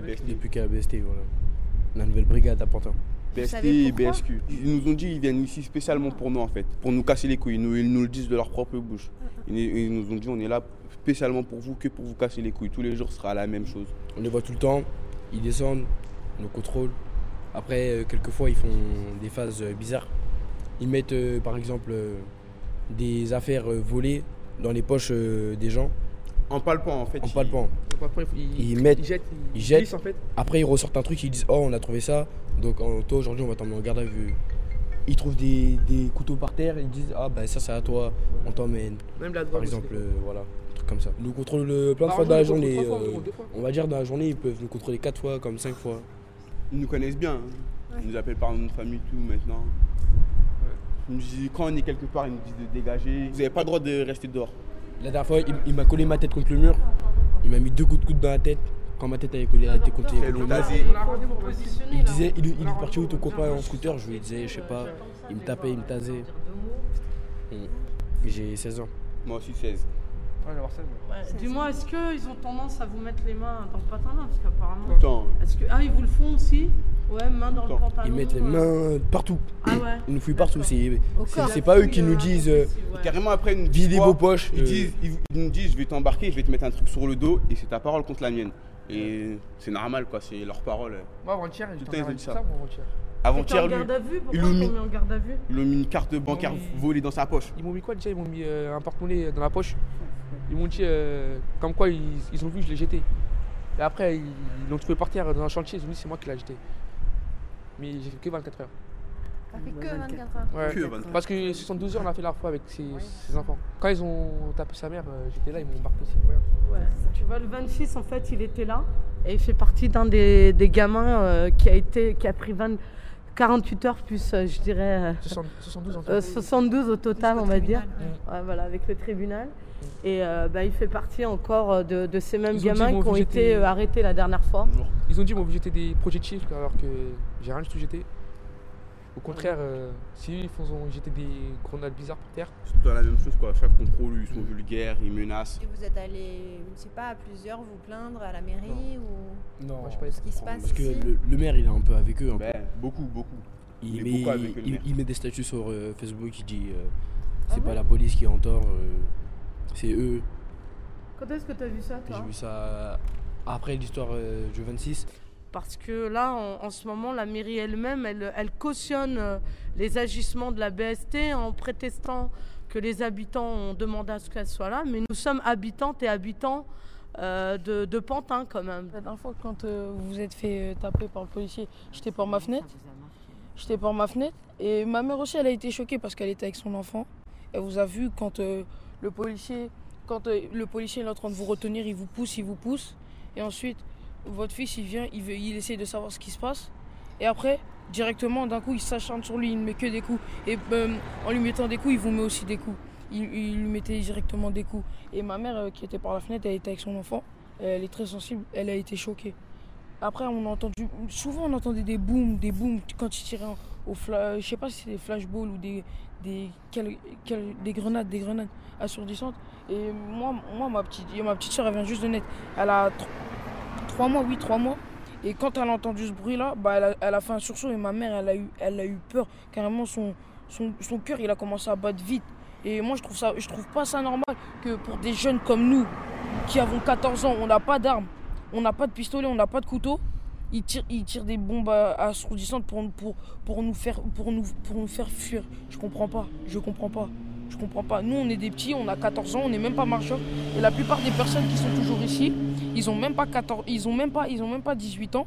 la BST. Depuis qu'à la BST, voilà. La nouvelle brigade à Pantin. BST et BSQ. Ils nous ont dit qu'ils viennent ici spécialement pour nous en fait, pour nous casser les couilles. Ils nous, ils nous le disent de leur propre bouche. Ils, ils nous ont dit on est là spécialement pour vous, que pour vous casser les couilles. Tous les jours ce sera la même chose. On les voit tout le temps, ils descendent, on nous contrôle. Après, euh, quelquefois, ils font des phases euh, bizarres. Ils mettent, euh, par exemple, des affaires volées dans les poches des gens, En palpant en fait. en ils- palpant. Donc après, ils, Ils mettent- ils jettent, ils jettent. glissent, en fait. Après, ils ressortent un truc, ils disent Oh, on a trouvé ça. Donc, toi, aujourd'hui, on va t'emmener en garde à vue. Ils trouvent des, des couteaux par terre, ils disent Ah, bah ça, c'est à toi, on t'emmène. Même la drogue. Par exemple, euh, voilà, un truc comme ça. Ils nous contrôlent euh, plein de fois dans la journée. fois, euh, on va dire, dans la journée, ils peuvent nous contrôler 4 fois, comme 5 fois. Ils nous connaissent bien. hein. Ils nous appellent par nom de famille, tout maintenant. Ils nous disent, quand on est quelque part, ils nous disent de dégager. Vous n'avez pas le droit de rester dehors. La dernière fois, il, il m'a collé ma tête contre le mur. Il m'a mis deux coups de coude dans la tête. Quand ma tête avait collé la tête contre le mur. Il disait, il, il est parti où ton copain en scooter? Je lui disais, je sais pas. Il me tapait, il me tasait. J'ai 16 ans. Moi aussi 16. Ouais. Dis-moi, est-ce qu'ils ont tendance à vous mettre les mains dans le pantalon Parce qu'apparemment. Tout le temps. Est-ce que... Ah, ils vous le font aussi? Ouais, main dans le pantalon. Ils mettent les mains partout. Ah ouais Ils nous fouillent partout. C'est c'est- pas eux qui nous disent euh, Ouais. Carrément après une videz vos poches. Ils, euh, disent, ils, ils nous disent je vais t'embarquer, je vais te mettre un truc sur le dos et c'est ta parole contre la mienne. Et c'est normal quoi, c'est leur parole. Moi, avant-hier, Tout j'étais le temps, en ils ont dit ça. ça. avant-hier. Lui, garde à vue Pourquoi ils l'ont t'ont mis- mis en garde à vue ils lui ont mis une carte bancaire volée dans sa poche. Ils m'ont mis quoi déjà? Ils m'ont mis euh, un porte-monnaie dans la poche. Ils m'ont dit euh, comme quoi ils, ils ont vu, je l'ai jeté. Et après, ils ils l'ont trouvé par terre dans un chantier. Ils ont dit c'est moi qui l'ai jeté. Mais j'ai fait que 24 heures. Ça fait que 24 heures. Ouais. Que 24. Parce que 72 heures, on a fait la fois avec ses, ses enfants. Quand ils ont tapé sa mère, euh, j'étais là, ils m'ont embarqué aussi pour rien. Ouais, tu vois, le 26, en fait, il était là. Et il fait partie d'un des, des gamins euh, qui, a été, qui a pris 20, 48 heures plus, euh, je dirais, euh, 60 72 en tout. euh, 72 au total, on va dire. Ouais, voilà, avec le tribunal. Et euh, bah, il fait partie encore euh, de, de ces mêmes Ils gamins qui ont été euh, arrêtés la dernière fois. Ils ont dit, bon, vous jetez des projectiles alors que j'ai rien du tout jeté. Au contraire, euh, si eux, ils font jeter des grenades bizarres par terre, C'est tout la même chose quoi. Chaque contrôle, ils sont vulgaires, ils menacent. Et vous êtes allé, je sais pas, à plusieurs vous plaindre à la mairie ou Non, Moi, je sais pas, ce qui se passe parce que ici le, le maire, il est un peu avec eux. un peu. Ben, beaucoup, beaucoup. Il, met, beaucoup avec le il- maire. il met des statuts sur euh, Facebook, il dit euh, Ah c'est bon pas la police qui est en tort, euh, c'est eux. Quand est-ce que tu as vu ça, J'ai toi vu ça après l'histoire euh, du 26. Parce que là, en, ce moment, la mairie elle-même, elle, cautionne euh, les agissements de la BST en prétestant que les habitants ont demandé à ce qu'elle soit là. Mais nous sommes habitantes et habitants euh, de, Pantin quand même. La dernière fois, quand euh, vous vous êtes fait taper par le policier, j'étais par ma fenêtre. J'étais par ma fenêtre. Et ma mère aussi, elle a été choquée parce qu'elle était avec son enfant. Elle vous a vu quand le policier, quand le policier est en train de vous retenir, il vous pousse, il vous pousse. Et ensuite, votre fils, il vient, il, veut, il essaie de savoir ce qui se passe. Et après, directement, d'un coup, il s'acharne sur lui, il ne met que des coups. Et euh, en lui mettant des coups, il vous met aussi des coups. Il, lui mettait directement des coups. Et ma mère, euh, qui était par la fenêtre, elle était avec son enfant. Elle est très sensible, elle a été choquée. Après, on a entendu, souvent on entendait des booms, des booms quand ils tiraient au flash, je sais pas si c'est des flashballs ou des, des grenades, des grenades assourdissantes. Et moi, moi ma petite, ma petite soeur, elle vient juste de naître. Elle a tr- trois mois, oui, trois mois. Et quand elle a entendu ce bruit-là, bah, elle, a, fait un sursaut et ma mère, elle a eu, elle a eu peur. Carrément, son, son, son cœur, il a commencé à battre vite. Et moi, je trouve, ça, je trouve pas ça normal que pour des jeunes comme nous, qui avons 14 ans, on n'a pas d'armes, on n'a pas de pistolet, on n'a pas de couteau, ils tirent, ils tirent des bombes assourdissantes pour, pour, pour, nous faire, pour, nous, pour nous faire fuir. Je comprends pas, je comprends pas, je comprends pas. Nous, on est des petits, on a 14 ans, on n'est même pas marcheurs. Et la plupart des personnes qui sont toujours ici, ils ont même pas 14, ils ont même même pas 18 ans.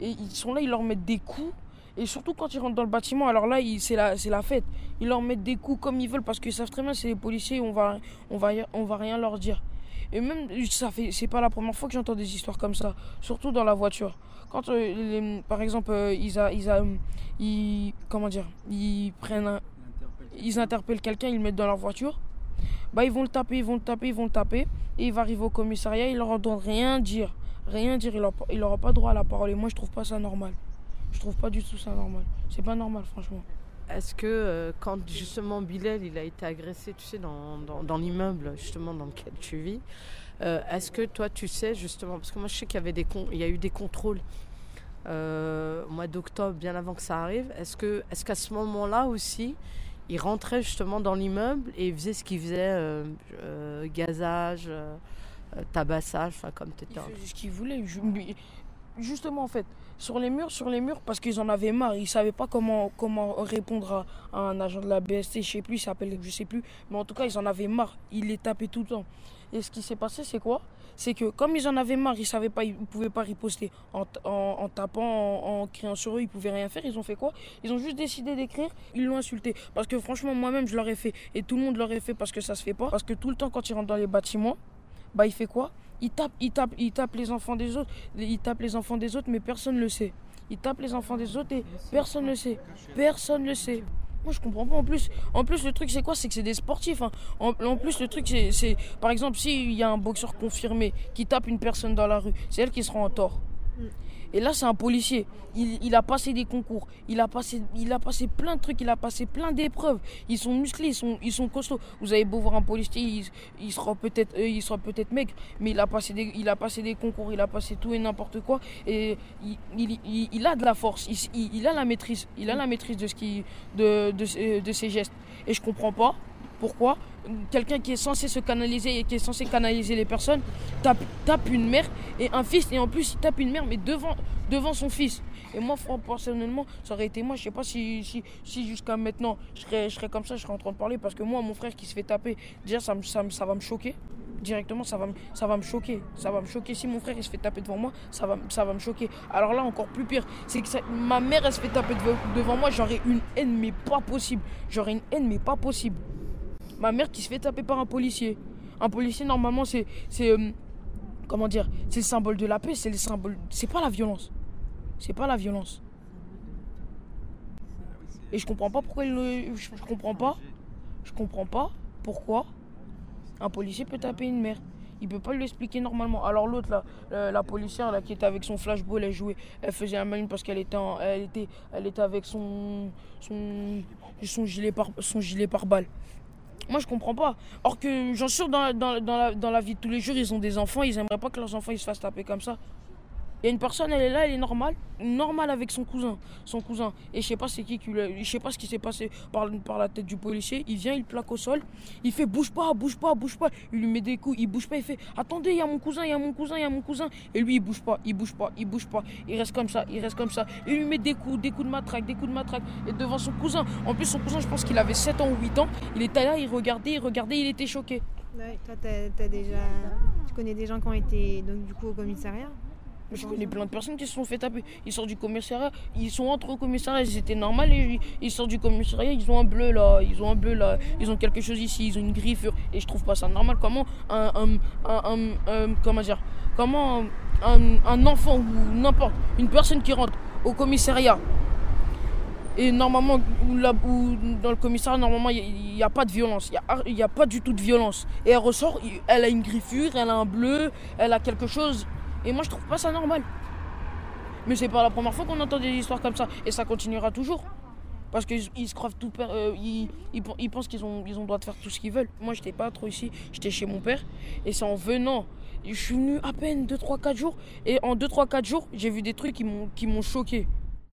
Et ils sont là, ils leur mettent des coups. Et surtout quand ils rentrent dans le bâtiment, alors là, c'est la, la fête. Ils leur mettent des coups comme ils veulent parce qu'ils savent très bien c'est les policiers, on va, on va, on va rien leur dire. Et même, ça fait, c'est pas la première fois que j'entends des histoires comme ça, surtout dans la voiture. Quand, euh, par exemple, euh, ils, a, ils, a, ils, comment dire, ils prennent, un- ils interpellent quelqu'un, ils le mettent dans leur voiture, bah ils vont le taper, ils vont le taper, ils vont le taper, et il va arriver au commissariat, il leur doit rien dire, rien dire, il aura, il aura pas droit à la parole. Et moi, je trouve pas ça normal. Je trouve pas du tout ça normal. C'est pas normal, franchement. est-ce que euh, quand justement Bilal il a été agressé, tu sais, dans, dans- l'immeuble justement dans lequel tu vis, euh, est-ce que toi tu sais justement, parce que moi je sais qu'il y avait des il y a eu des contrôles euh, au mois d'octobre, bien avant que ça arrive, est-ce que est-ce qu'à ce moment-là aussi il rentrait justement dans l'immeuble et il faisait ce qu'il faisait, euh, euh, gazage, euh, tabassage, enfin comme tu Il faisait ce qu'il voulait. Ju- lui- Justement, en fait, sur les murs, sur les murs, parce qu'ils en avaient marre. Ils savaient pas comment, comment répondre à, à un agent de la BST. Je sais plus, il s'appelle, je sais plus. Mais en tout cas, ils en avaient marre. Ils les tapaient tout le temps. Et ce qui s'est passé, c'est quoi? C'est que comme ils en avaient marre, ils savaient pas, ils pouvaient pas riposter en, t- en, en tapant, en, en criant sur eux, ils pouvaient rien faire. Ils ont fait quoi? Ils ont juste décidé d'écrire. Ils l'ont insulté. Parce que franchement, moi-même, je l'aurais fait. Et tout le monde l'aurait fait parce que ça se fait pas. Parce que tout le temps, quand ils rentrent dans les bâtiments, bah il fait quoi? Il tape, il tape, il tape les enfants des autres. Il tape les enfants des autres, mais personne ne le sait. Il tape les enfants des autres et personne ne le sait. Personne ne le sait. Moi, je comprends pas. En plus, en plus le truc, c'est quoi? C'est que c'est des sportifs. hein. En, plus, le truc, c'est, par exemple, s'il y a un boxeur confirmé qui tape une personne dans la rue, c'est elle qui sera en tort. Et là, c'est un policier. Il, il a passé des concours. Il a passé, il a passé plein de trucs. Il a passé plein d'épreuves. Ils sont musclés, ils sont, ils sont costauds. Vous avez beau voir un policier, il, il sera peut-être, euh, peut-être maigre, mais il a passé des, il a passé des concours. Il a passé tout et n'importe quoi. Et il, il, a de la force. Il, a la maîtrise. Il a la maîtrise de ce qui, de, de, ses- de ses gestes. Et je comprends pas pourquoi quelqu'un qui est censé se canaliser et qui est censé canaliser les personnes tape, une mère et un fils et en plus il tape une mère mais devant, son fils. Et moi personnellement ça aurait été moi je sais pas si, si, jusqu'à maintenant je serais, comme ça je serais en train de parler parce que moi mon frère qui se fait taper déjà ça, ça, ça va me choquer. Directement ça va, me- ça me choquer. Ça va me choquer. Si mon frère il se fait taper devant moi ça va, me- choquer. Alors là encore plus pire c'est que ma mère elle se fait taper devant moi j'aurais une haine mais pas possible. J'aurais une haine mais pas possible ma mère qui se fait taper par un policier. Un policier, normalement, c'est. euh, comment dire C'est le symbole de la paix, c'est le symbole. C'est pas la violence. C'est pas la violence. Et je comprends pas pourquoi Je, comprends pas. Je comprends pas pourquoi un policier peut taper une mère. Il peut pas lui expliquer normalement. Alors l'autre là, la, policière qui était avec son flashball, elle jouait, elle faisait un malin parce qu'elle était, elle était, avec son, son, son gilet par, son gilet par balle. Moi, je comprends pas. Or que, j'en suis sûr, dans, dans, dans la, dans la vie de tous les jours, ils ont des enfants, ils aimeraient pas que leurs enfants ils se fassent taper comme ça. Y a une personne, elle est là, elle est normale, normale avec son cousin, son cousin. Et je sais pas c'est qui je sais pas ce qui s'est passé par, la tête du policier. Il vient, il plaque au sol, il fait bouge pas, bouge pas, bouge pas. Il lui met des coups, il bouge pas, il fait attendez, il y a mon cousin, il y a mon cousin, il y a mon cousin. Et lui, il bouge pas, il bouge pas, il bouge pas. Il reste comme ça, il reste comme ça. Il lui met des coups, des coups de matraque, des coups de matraque. Et devant son cousin, en plus son cousin, je pense qu'il avait 7 ans ou 8 ans. Il était là, il regardait, il regardait, il était choqué. Toi, t'as déjà... tu connais des gens qui ont été donc, du coup au commissariat? Je connais plein de personnes qui se sont fait taper. Ils sortent du commissariat, ils sont entre au commissariat, ils étaient normaux, et ils sortent du commissariat, ils ont un bleu là, ils ont un bleu là, ils ont quelque chose ici, ils ont une griffure, et je trouve pas ça normal. Comment un, un, un, comment dire, comment un, enfant ou n'importe, une personne qui rentre au commissariat, et normalement, dans le commissariat, normalement, il n'y a, pas de violence. Il n'y a, pas du tout de violence. Et elle ressort, elle a une griffure, elle a un bleu, elle a quelque chose. Et moi, je trouve pas ça normal. Mais c'est pas la première fois qu'on entend des histoires comme ça. Et ça continuera toujours. Parce qu'ils ils se croient tout. euh, ils, ils pen- ils pensent qu'ils ont, ont le droit de faire tout ce qu'ils veulent. Moi, j'étais pas trop ici. J'étais chez mon père. Et c'est en venant. Je suis venu à peine 2, 3, 4 jours. Et en 2, 3, 4 jours, j'ai vu des trucs qui m'ont choqué.